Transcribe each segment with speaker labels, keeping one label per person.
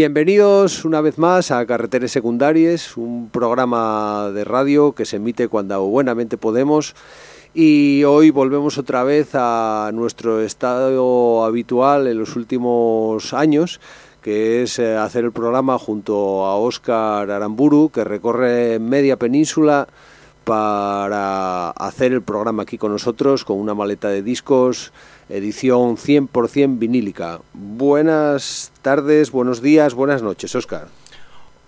Speaker 1: Bienvenidos una vez más a Carreteres Secundarias, un programa de radio que se emite cuando buenamente podemos. Y hoy volvemos otra vez a nuestro estado habitual en los últimos años, que es eh, hacer el programa junto a Óscar Aramburu, que recorre media península para hacer el programa aquí con nosotros con una maleta de discos edición 100% vinílica. Buenas tardes, buenos días, buenas noches, Oscar.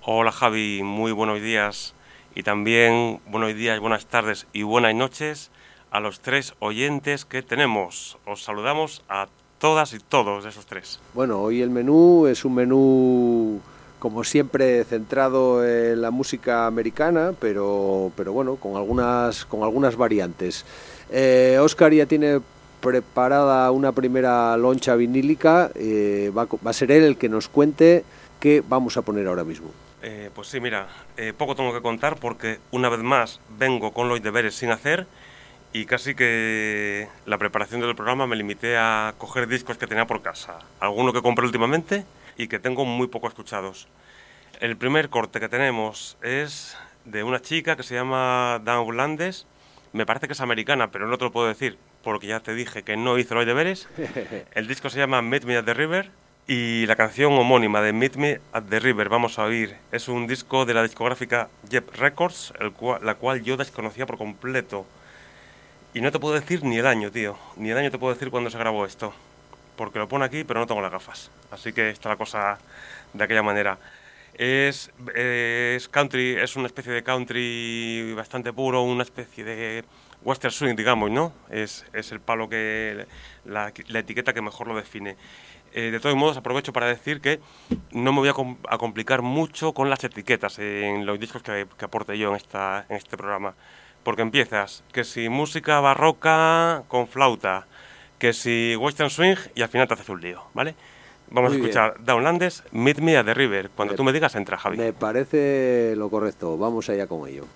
Speaker 2: Hola Javi, muy buenos días y también buenos días, buenas tardes y buenas noches a los tres oyentes que tenemos. Os saludamos a todas y todos de esos tres.
Speaker 1: Bueno, hoy el menú es un menú como siempre centrado en la música americana, pero, pero bueno, con algunas, con algunas variantes. Eh, Oscar ya tiene preparada una primera loncha vinílica. Eh, va, a ser él el que nos cuente qué vamos a poner ahora mismo.
Speaker 2: Eh, pues sí, mira, eh, poco tengo que contar porque una vez más vengo con los deberes sin hacer y casi que la preparación del programa me limité a coger discos que tenía por casa, algunos que compré últimamente y que tengo muy poco escuchados. El primer corte que tenemos es de una chica que se llama Dan Blandes, me parece que es americana, pero no te lo puedo decir porque ya te dije que no hice los deberes. El disco se llama Meet Me at the River y la canción homónima de Meet Me at the River vamos a oír. Es un disco de la discográfica Jeb Records, el la cual yo desconocía por completo. Y no te puedo decir ni el año, tío. Ni el año te puedo decir cuándo se grabó esto. Porque lo pone aquí, pero no tengo las gafas. Así que está la cosa de aquella manera. Es, es country, es una especie de country bastante puro, una especie de western swing, digamos, ¿no? Es, es el palo que, la, la, etiqueta que mejor lo define. Eh, de todos modos, aprovecho para decir que no me voy a, com a, complicar mucho con las etiquetas en los discos que, que aporte yo en, esta, en este programa. Porque empiezas, que si música barroca con flauta, que si western swing y al final te haces un lío, ¿vale? Vamos Muy a escuchar bien. Downlandes, Meet Me at the River. Cuando me, tú me digas, entra, Javi.
Speaker 1: Me parece lo correcto. Vamos allá con ello.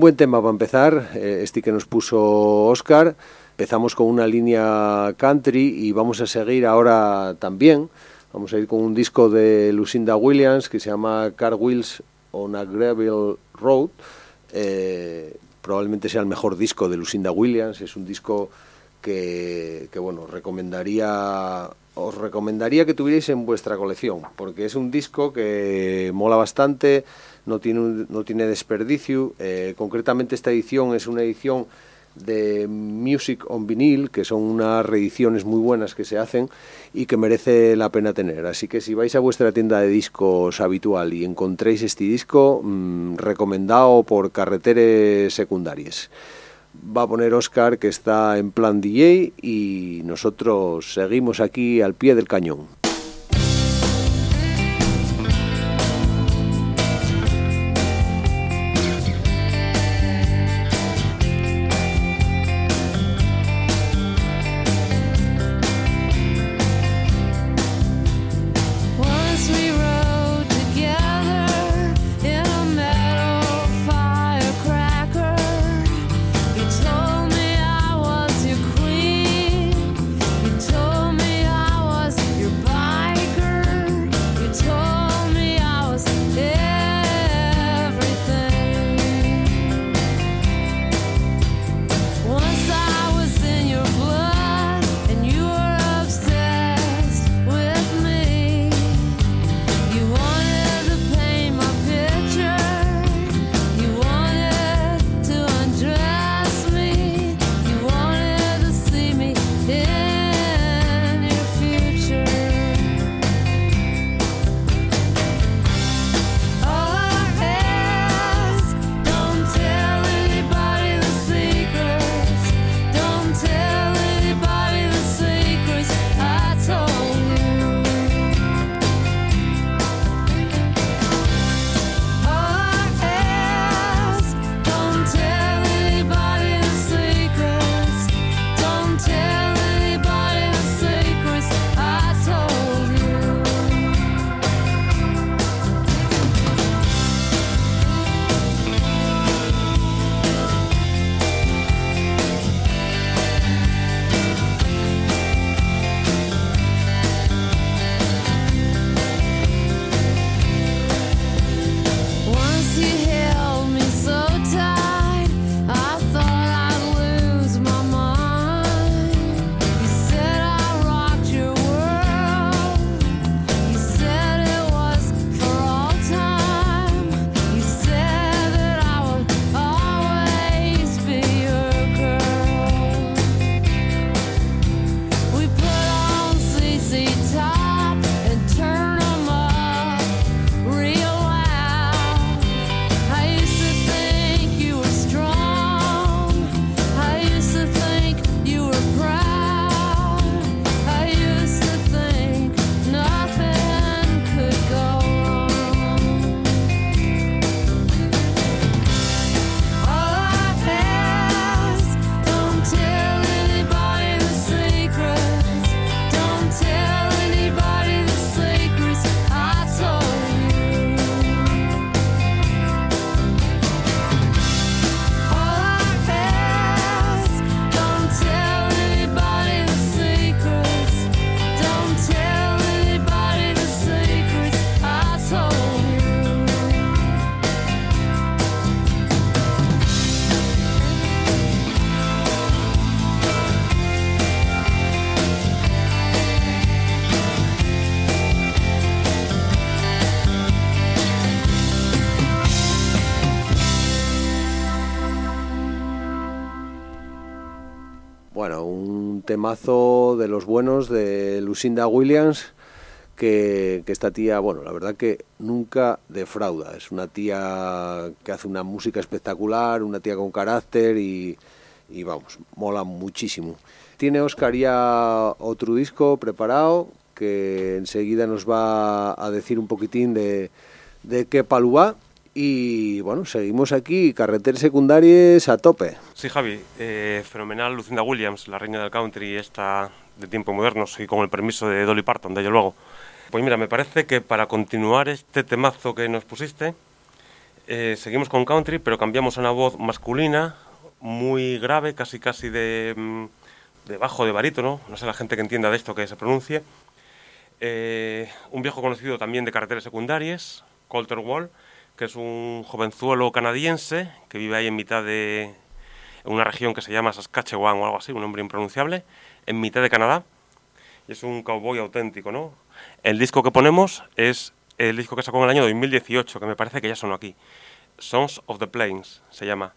Speaker 3: Un buen tema para empezar, eh, este que nos puso Oscar. Empezamos con una línea country y vamos a seguir ahora también. Vamos a ir con un disco de Lucinda Williams que se llama Car Wheels on a Gravel Road. Eh, probablemente sea el mejor disco de Lucinda Williams. Es un disco que, que, bueno, recomendaría, os recomendaría que tuvierais en vuestra colección, porque es un disco que mola bastante, no tiene, no tiene desperdicio. Eh, concretamente esta edición es una edición de Music on Vinyl, que son unas reediciones muy buenas que se hacen y que merece la pena tener. Así que si vais a vuestra tienda de discos habitual y encontréis este disco, mmm, recomendado por carreteres secundarias. Va a poner Oscar que está en plan DJ y nosotros seguimos aquí al pie del cañón. Temazo de los buenos de Lucinda Williams, que, que, esta tía, bueno, la verdad que nunca defrauda. Es una tía que hace una música espectacular, una tía con carácter y, y vamos, mola muchísimo. Tiene Oscar ya otro disco preparado que enseguida nos va a decir un poquitín de, de qué palu va y bueno, seguimos aquí, carreteras secundarias a tope.
Speaker 2: Sí, Javi, eh, fenomenal Lucinda Williams, la reina del country, esta de tiempos modernos y con el permiso de Dolly Parton, de ello luego. Pues mira, me parece que para continuar este temazo que nos pusiste, Eh, seguimos con country, pero cambiamos a una voz masculina, muy grave, casi casi de, mm, de bajo, de barítono, no sé la gente que entienda de esto que se pronuncie. Eh, un viejo conocido también de carreteras secundarias, Colter Wall, que es un jovenzuelo canadiense que vive ahí en mitad de una región que se llama Saskatchewan o algo así, un nombre impronunciable, en mitad de Canadá. Y es un cowboy auténtico, ¿no? El disco que ponemos es el disco que sacó en el año 2018, que me parece que ya sonó aquí. Songs of the Plains se llama.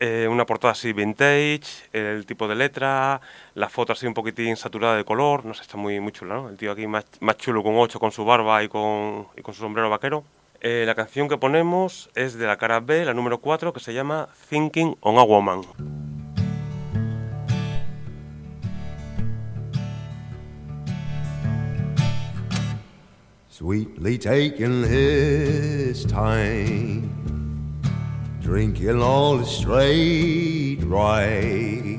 Speaker 2: Eh, una portada así vintage, el tipo de letra, la foto así un poquitín saturada de color, no sé, está muy, muy chula, ¿no? El tío aquí más, más chulo con 8, con su barba y con, y con su sombrero vaquero. Eh, la canción que ponemos es de la cara B, la número 4, que se llama Thinking on a Woman.
Speaker 4: Sweetly taking his time drinking all straight right,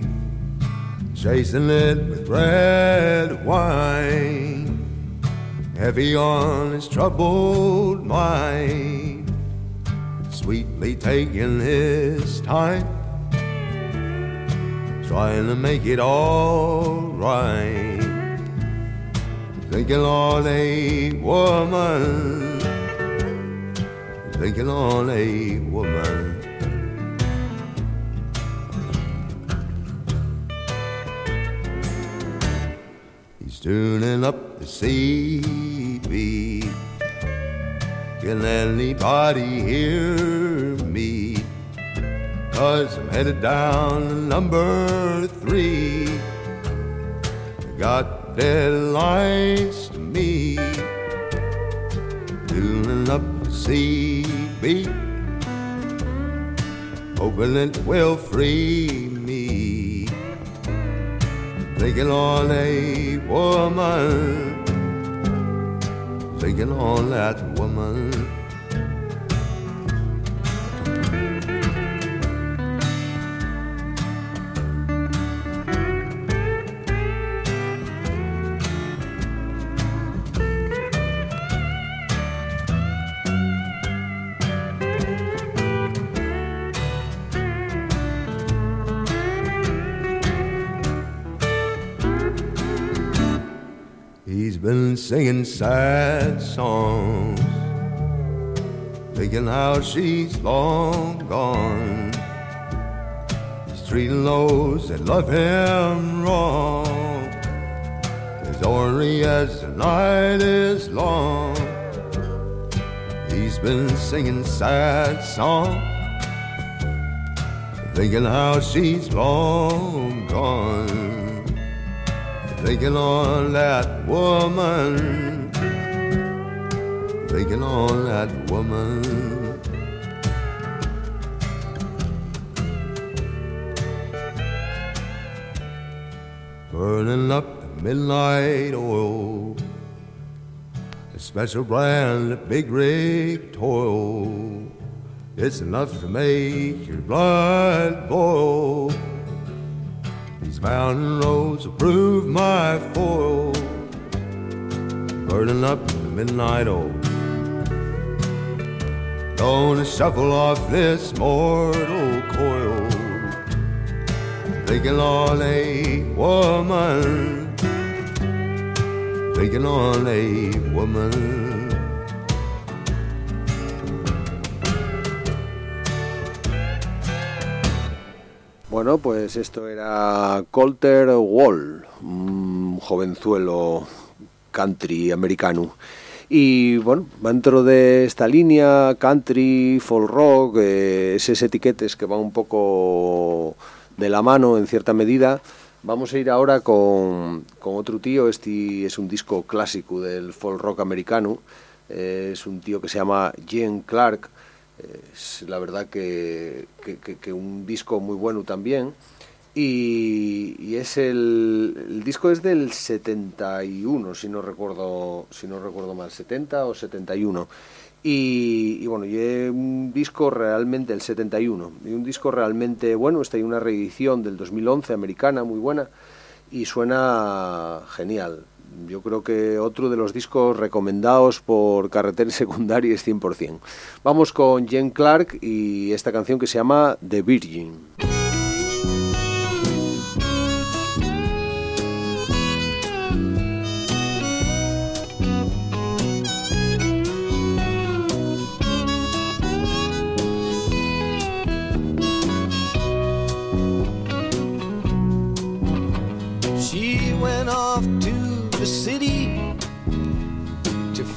Speaker 4: chasing it with red wine, heavy on his troubled mind, sweetly taking his time, trying to make it all right, thinking on a woman thinking on a woman. He's tuning up the CB. Can anybody hear me? Cause I'm headed down to number three. Got deadlines to meet. Tuning up the CB. Hoping it will free me. Thinking on a woman. That woman. Singing sad songs, thinking how she's long gone. He's treating those that love him wrong, as ornery as the night is long. He's been singing sad songs, thinking how she's long gone thinking on that woman, thinking on that woman. Burning up the midnight oil, a special brand of big rig toil. It's enough to make your blood boil. These mountain roads will prove my foil. Burning up in the midnight oil. Gonna shuffle off this mortal coil. Thinking on a woman. Thinking on a woman.
Speaker 1: Bueno, pues esto era Colter Wall, un jovenzuelo country americano. Y bueno, dentro de esta línea, country, folk rock, eh, esas etiquetas que van un poco de la mano en cierta medida, vamos a ir ahora con, otro tío. Este es un disco clásico del folk rock americano. Eh, es un tío que se llama Gene Clark es la verdad que, que, que, un disco muy bueno también. Y, y es el, el, disco es del 71, si no recuerdo, si no recuerdo mal, 70 o 71. Y, y bueno, y un disco realmente el 71, y un disco realmente bueno, está ahí una reedición del 2011 americana muy buena y suena genial. Yo creo que otro de los discos recomendados por Carreteras Secundarias 100%. Vamos con Jen Clark y esta canción que se llama The Virgin.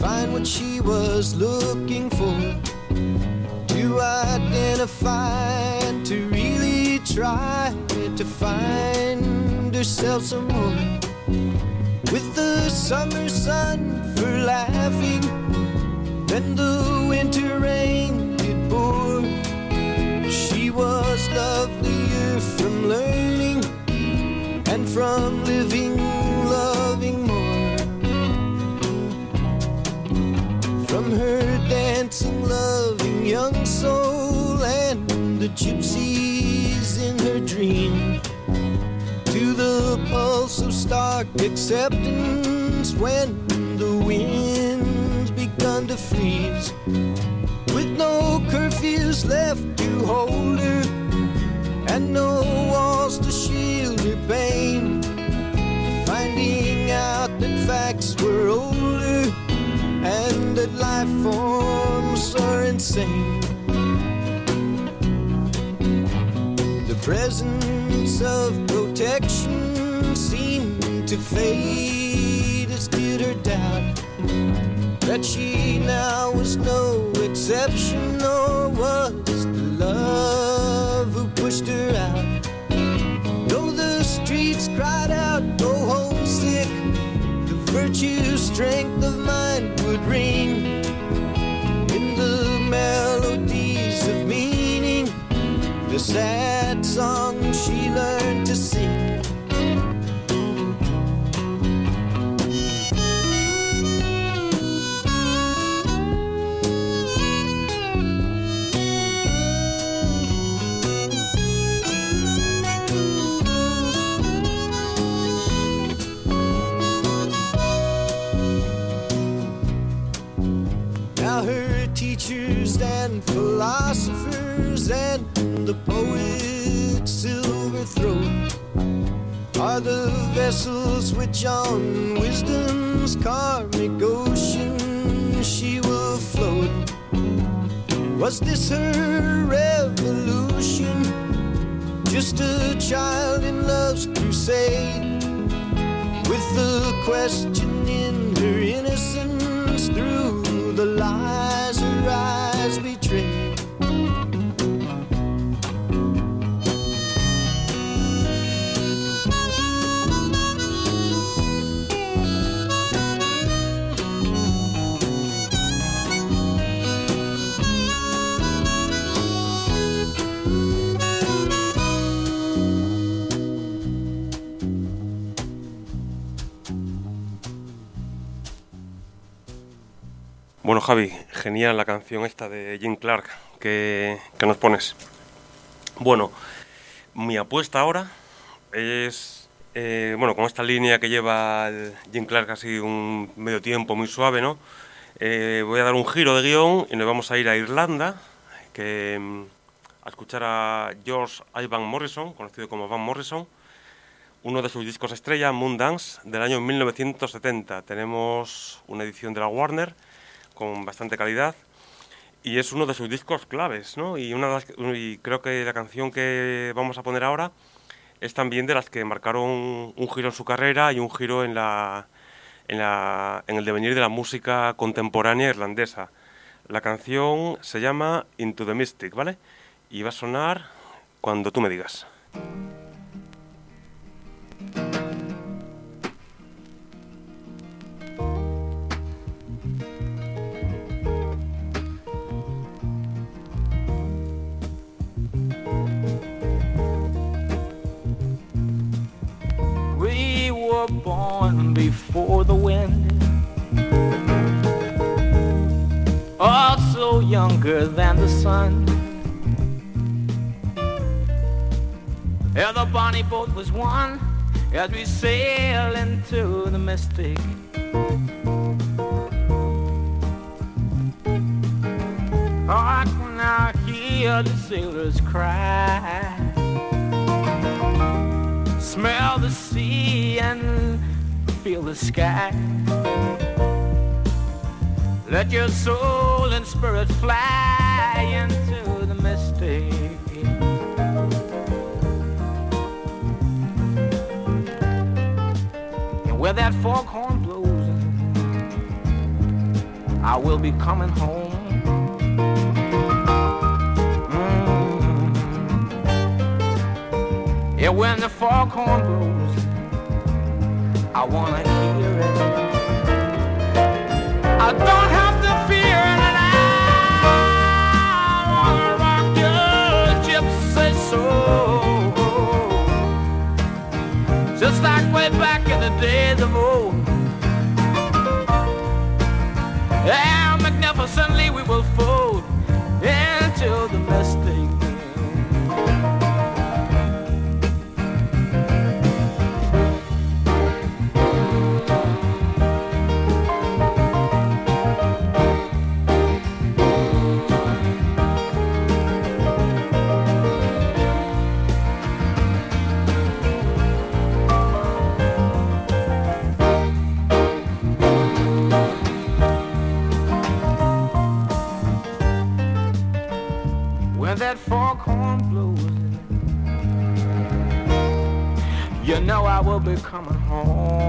Speaker 5: What she was looking for. To identify and to really try to find herself some more with the summer sun for laughing then the winter rain it pour she was lovelier from learning and from living Her dancing, loving young soul and the gypsies in her dream. To the pulse of stark acceptance when the winds begun to freeze. With no curfews left to hold her and no walls to shield her pain. Finding out that facts were older that life forms are insane. The presence of protection seemed to fade as did her doubt that she now was no exception, nor was the love who pushed her out. Though the streets cried out, "Go home sick," the virtue, strength of mind would ring in the melodies of meaning, the sad song she learned
Speaker 2: Genial la canción esta de Jim Clark que, nos pones. Bueno, mi apuesta ahora es, eh, bueno, con esta línea que lleva Jim Clark así un medio tiempo muy suave, ¿no? Eh, voy a dar un giro de guion y nos vamos a ir a Irlanda, que, mm, a escuchar a George Ivan Morrison, conocido como Van Morrison, uno de sus discos estrella, Moondance, del año 1970. Tenemos una edición de la Warner con bastante calidad y es uno de sus discos claves, ¿no? Y, una y creo que la canción que vamos a poner ahora es también de las que marcaron un giro en su carrera y un giro en, la, en, la, en el devenir de la música contemporánea irlandesa. La canción se llama Into the Mystic, ¿vale? Y va a sonar cuando tú me digas. Before the wind. Oh, also younger than the sun. Yeah, the bonnie boat was one,
Speaker 6: as we sail into the mystic. Oh, I can now hear the sailors cry. Smell the sea and feel the sky. Let your soul and spirit fly into the mystic. And where that foghorn blows, I will be coming home. Mm. Yeah, when the foghorn blows, I be coming home.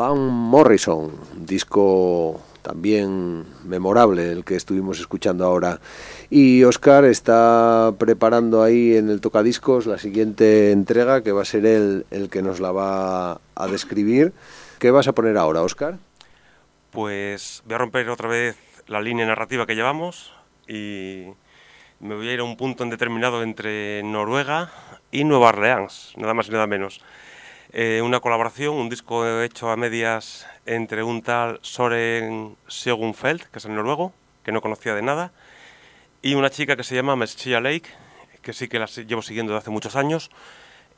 Speaker 1: Van Morrison, disco también memorable, el que estuvimos escuchando ahora. Y Oscar está preparando ahí en el tocadiscos la siguiente entrega, que va a ser él el que nos la va a describir. ¿Qué vas a poner ahora, Oscar?
Speaker 2: Pues voy a romper otra vez la línea narrativa que llevamos y me voy a ir a un punto indeterminado entre Noruega y Nueva Orleans, nada más y nada menos. Eh, una colaboración, un disco hecho a medias entre un tal Soren Segunfeld, que es el noruego, que no conocía de nada, y una chica que se llama Meschia Lake, que sí que la llevo siguiendo desde hace muchos años,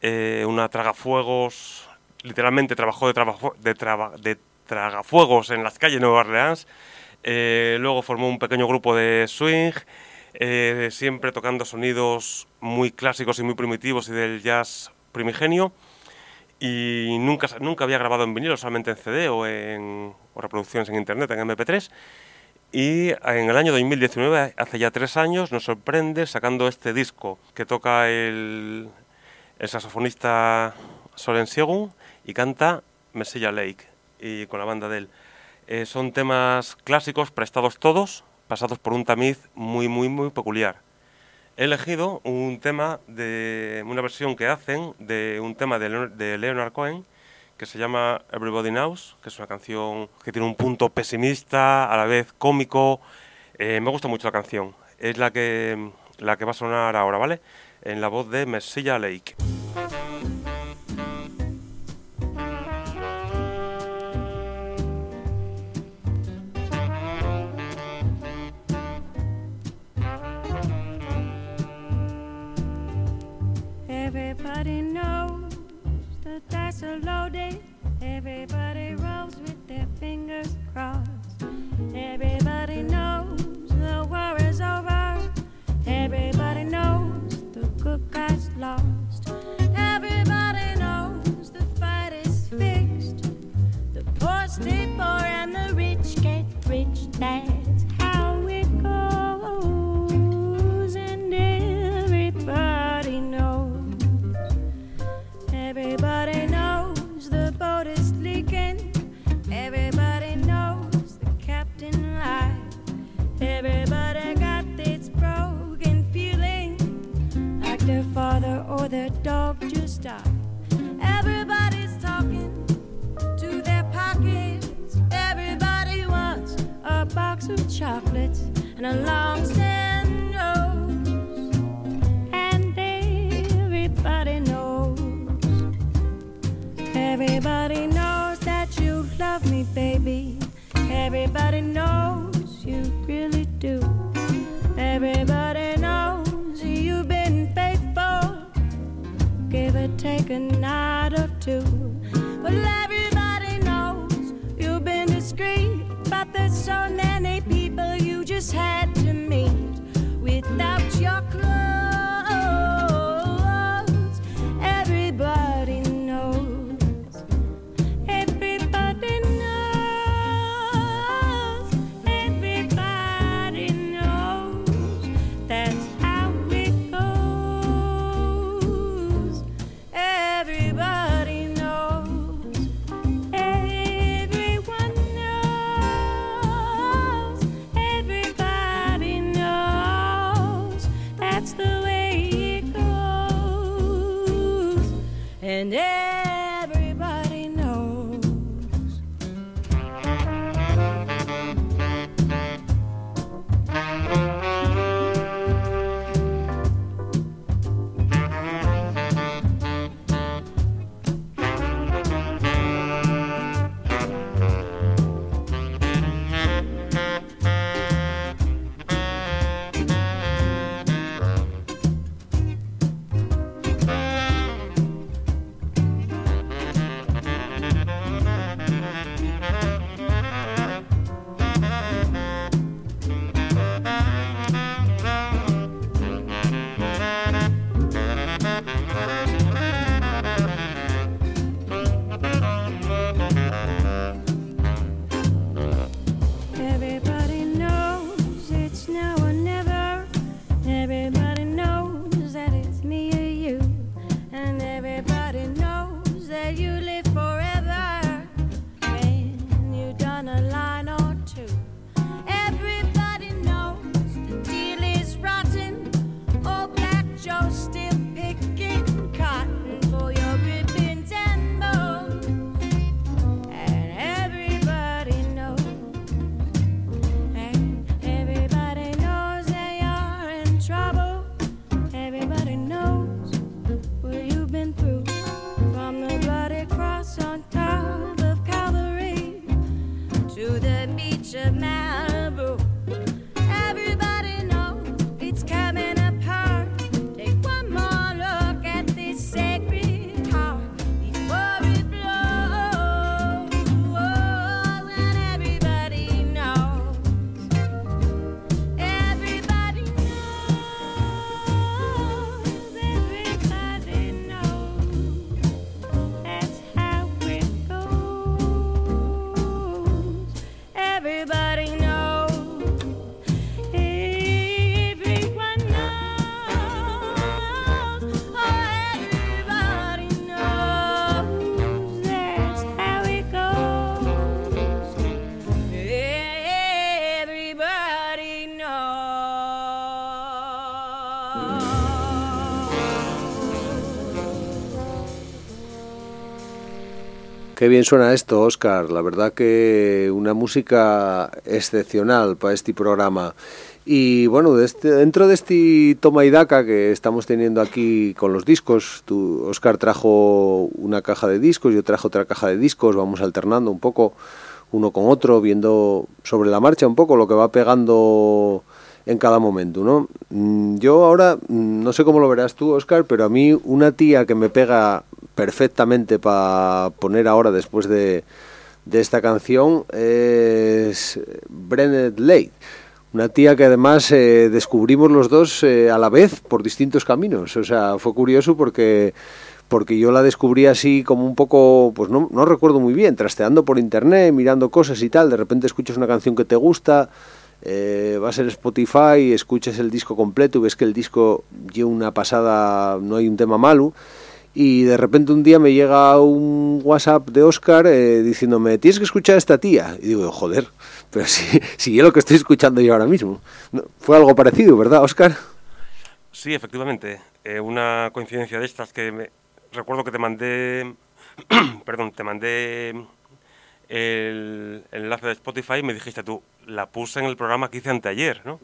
Speaker 2: eh, una tragafuegos, literalmente trabajó de, trabajo, de, traba- de tragafuegos en las calles de Nueva Orleans, eh, luego formó un pequeño grupo de swing, eh, siempre tocando sonidos muy clásicos y muy primitivos y del jazz primigenio, y nunca, nunca había grabado en vinilo, solamente en CD o en o reproducciones en internet, en MP3. Y en el año 2019, hace ya tres años, nos sorprende sacando este disco que toca el, el saxofonista Soren Siegun y canta Messiah Lake y con la banda de él. Eh, son temas clásicos, prestados todos, pasados por un tamiz muy, muy, muy peculiar. He elegido un tema de una versión que hacen de un tema de, Leonard- de Leonard Cohen que se llama Everybody Knows, que es una canción que tiene un punto pesimista, a la vez cómico. Eh, me gusta mucho la canción. Es la que, la que va a sonar ahora, ¿vale? En la voz de Messiah Lake.
Speaker 7: Chocolates and a long stand nose. And everybody knows. Everybody knows that you love me, baby. Everybody knows you really do. Everybody knows you've been faithful. Give or take a night or two. Well, everybody knows you've been discreet. But there's so just had to meet. And
Speaker 1: Qué bien suena esto, Oscar. La verdad que una música excepcional para este programa. Y bueno, este- dentro de este toma y daca que estamos teniendo aquí con los discos, tú, Oscar trajo una caja de discos, yo trajo otra caja de discos, vamos alternando un poco uno con otro, viendo sobre la marcha un poco lo que va pegando en cada momento, ¿no? Mm, Yo ahora, mm, no sé cómo lo verás tú, Oscar, pero a mí una tía que me pega perfectamente para poner ahora después de, de esta canción es Brennet Lake. Una tía que además eh, descubrimos los dos eh, a la vez por distintos caminos. O sea, fue curioso porque porque yo la descubrí así como un poco, pues no, no recuerdo muy bien, trasteando por internet, mirando cosas y tal, de repente escuchas una canción que te gusta, eh, vas en Spotify, escuchas el disco completo y ves que el disco lleva una pasada, no hay un tema malo, y de repente un día me llega un WhatsApp de Oscar eh, diciéndome, tienes que escuchar a esta tía. Y digo, joder, pero si, si es lo que estoy escuchando yo ahora mismo. Fue algo parecido, ¿verdad, Oscar?
Speaker 2: Sí, efectivamente. eh, una coincidencia de estas que me- recuerdo que te mandé, perdón, te mandé el, el enlace de Spotify y me dijiste tú, la puse en el programa que hice anteayer, ¿no?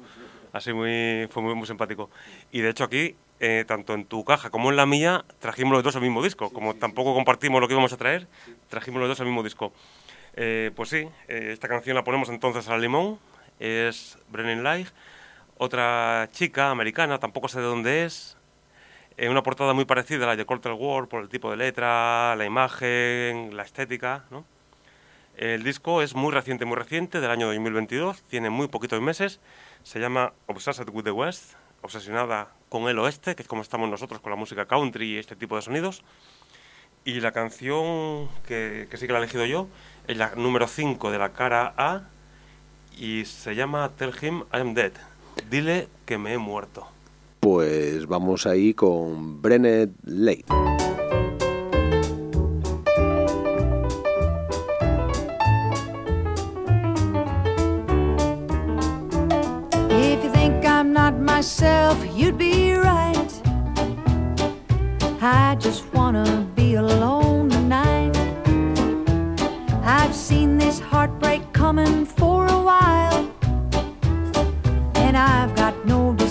Speaker 2: Así muy, fue muy, muy simpático. Y de hecho aquí, eh, tanto en tu caja como en la mía, trajimos los dos el mismo disco. Como tampoco compartimos lo que íbamos a traer, trajimos los dos el mismo disco. Eh, pues sí, eh, esta canción la ponemos entonces al limón, es Brennan Light, otra chica americana, tampoco sé de dónde es, eh, una portada muy parecida a la de Cortel War por el tipo de letra, la imagen, la estética, ¿no? El disco es muy reciente, muy reciente, del año 2022, tiene muy poquitos meses, se llama Obsessed with the West, obsesionada con el oeste, que es como estamos nosotros con la música country y este tipo de sonidos. Y la canción que, sí que la he elegido yo es la número 5 de la cara A y se llama Tell Him I Am Dead. Dile que me he muerto.
Speaker 1: Pues vamos ahí con Brennet Late.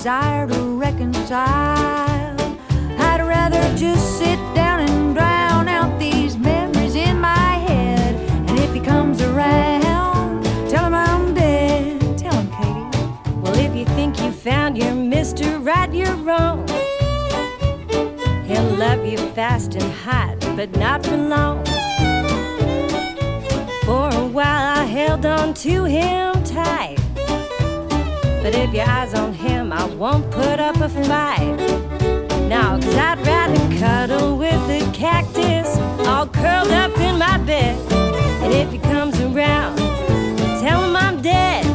Speaker 8: Desire to reconcile. I'd rather just sit down and drown out these memories in my head. And if he comes around, tell him I'm dead. Tell him, Katie.
Speaker 3: Well, if you think you found your Mr. Right, you're wrong. He'll love you fast and hot, but not for long. For a while, I held on to him tight. But if your eyes on him, I won't put up a fight. No, cause I'd rather cuddle with the cactus all curled up in my bed. And if he comes around, tell him I'm dead.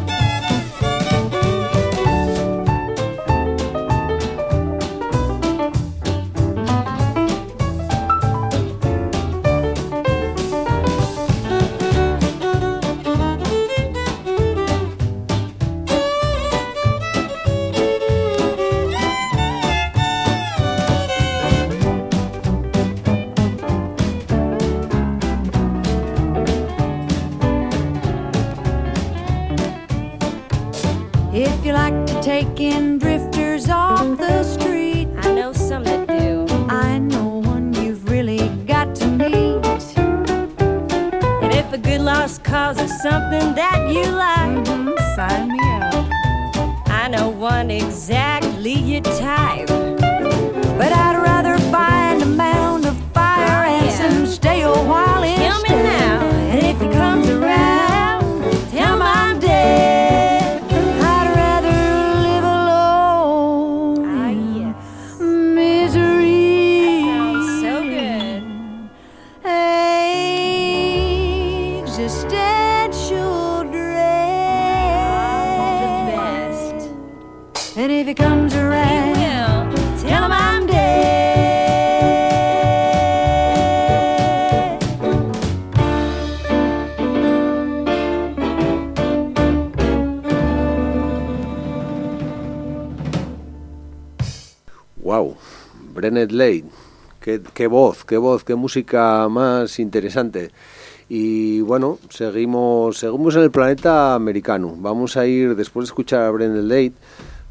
Speaker 1: Brennet Lane, qué, voz, qué voz, qué música más interesante. Y bueno, seguimos, seguimos en el planeta americano. Vamos a ir, después de escuchar a Brennet Lane,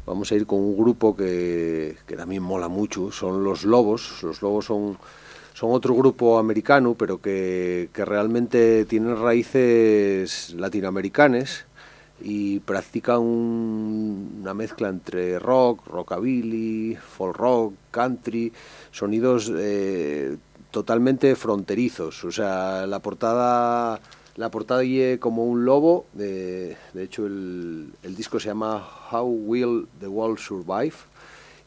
Speaker 1: vamos a ir con un grupo que, también mola mucho, son los Lobos. Los Lobos son, otro grupo americano, pero que realmente tienen raíces latinoamericanas y practican un- una mezcla entre rock, rockabilly, folk rock, country, sonidos eh, totalmente fronterizos. O sea, la portada la portada y como un lobo. De, de hecho, el, el disco se llama How Will the World Survive.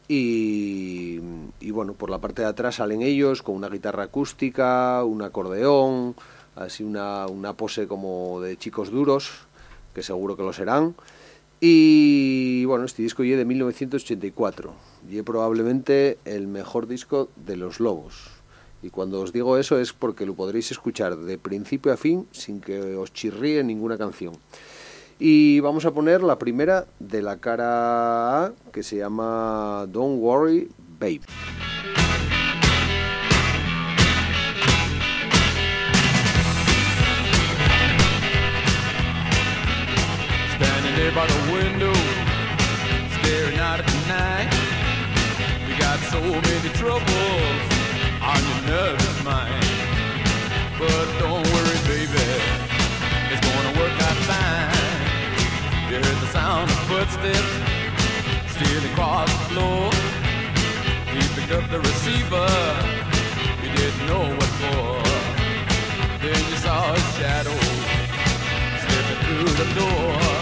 Speaker 1: Y, y bueno, por la parte de atrás salen ellos con una guitarra acústica, un acordeón, así una, una pose como de chicos duros, que seguro que lo serán. Y bueno, este disco es de 1984 y es probablemente el mejor disco de los Lobos. Y cuando os digo eso es porque lo podréis escuchar de principio a fin sin que os chirríe ninguna canción. Y vamos a poner la primera de la cara A, que se llama Don't Worry, Babe.
Speaker 9: There by the window, staring out at the night. You got so many troubles on your nervous mind. But don't worry, baby, it's gonna work out fine. You heard the sound of footsteps stealing across the floor. He picked up the receiver, you didn't know what for. Then you saw a shadow slipping through the door.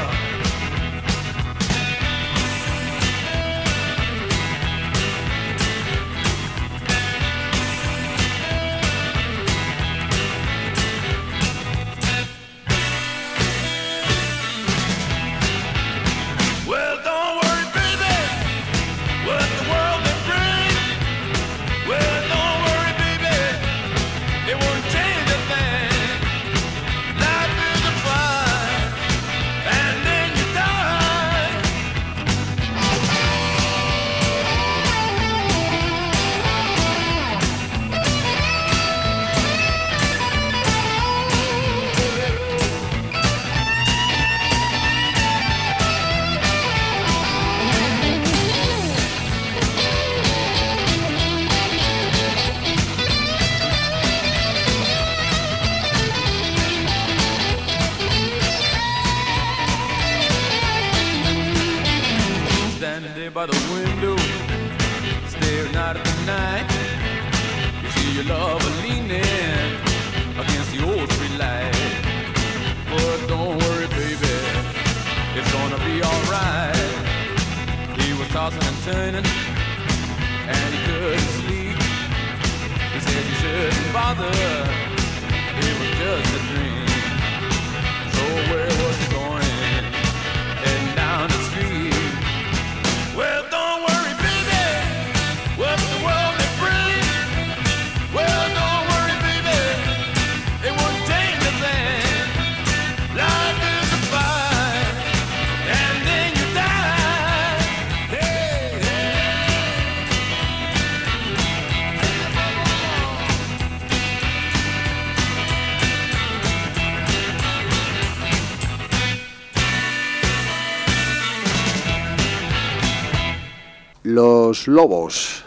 Speaker 1: Los Lobos.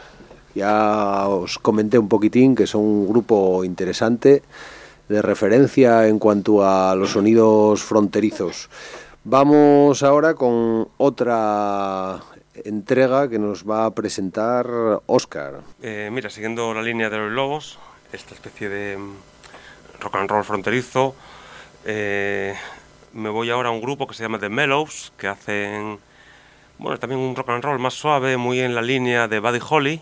Speaker 1: Ya os comenté un poquitín que son un grupo interesante de referencia en cuanto a los sonidos fronterizos. Vamos ahora con otra entrega que nos va a presentar Oscar.
Speaker 2: Eh, mira, siguiendo la línea de los lobos, esta especie de mm, rock and roll fronterizo, eh, me voy ahora a un grupo que se llama The Mellows, que hacen, bueno, también un rock and roll más suave, muy en la línea de Buddy Holly,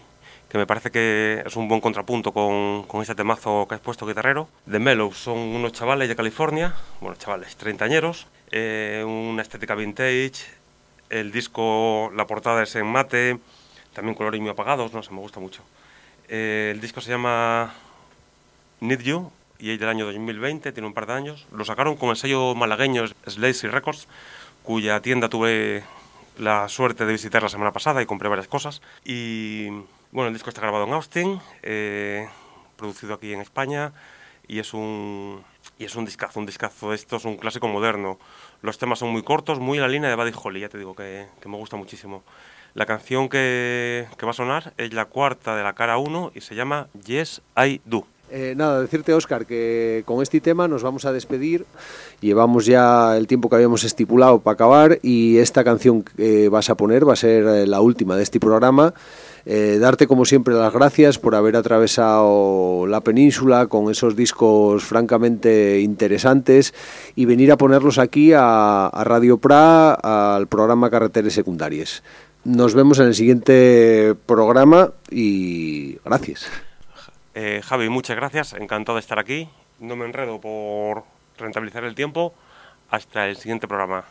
Speaker 2: que me parece que es un buen contrapunto con, con ese temazo que has puesto guitarrero. The Mellows son unos chavales de California, bueno, chavales, treintañeros, eh, una estética vintage, el disco, la portada es en mate, también colores muy apagados, no sé, me gusta mucho. Eh, el disco se llama Need You y es del año 2020, tiene un par de años. Lo sacaron con el sello malagueño Slazy Records, cuya tienda tuve la suerte de visitar la semana pasada y compré varias cosas. Y bueno, el disco está grabado en Austin, eh, producido aquí en España y es un y es un discazo, un discazo. Esto es un clásico moderno. Los temas son muy cortos, muy en la línea de Buddy Holly, ya te digo que, que me gusta muchísimo. La canción que, que va a sonar es la cuarta de la cara 1 y se llama Yes I Do.
Speaker 1: Eh, nada, decirte, Oscar, que con este tema nos vamos a despedir. Llevamos ya el tiempo que habíamos estipulado para acabar y esta canción que vas a poner va a ser eh, la última de este programa. Eh, darte como siempre las gracias por haber atravesado la península con esos discos francamente interesantes y venir a ponerlos aquí a, a Radio Pra, al programa Carreteres Secundarias. Nos vemos en el siguiente programa y gracias.
Speaker 2: Eh, Javi, muchas gracias, encantado de estar aquí. No me enredo por rentabilizar el tiempo. Hasta el siguiente programa.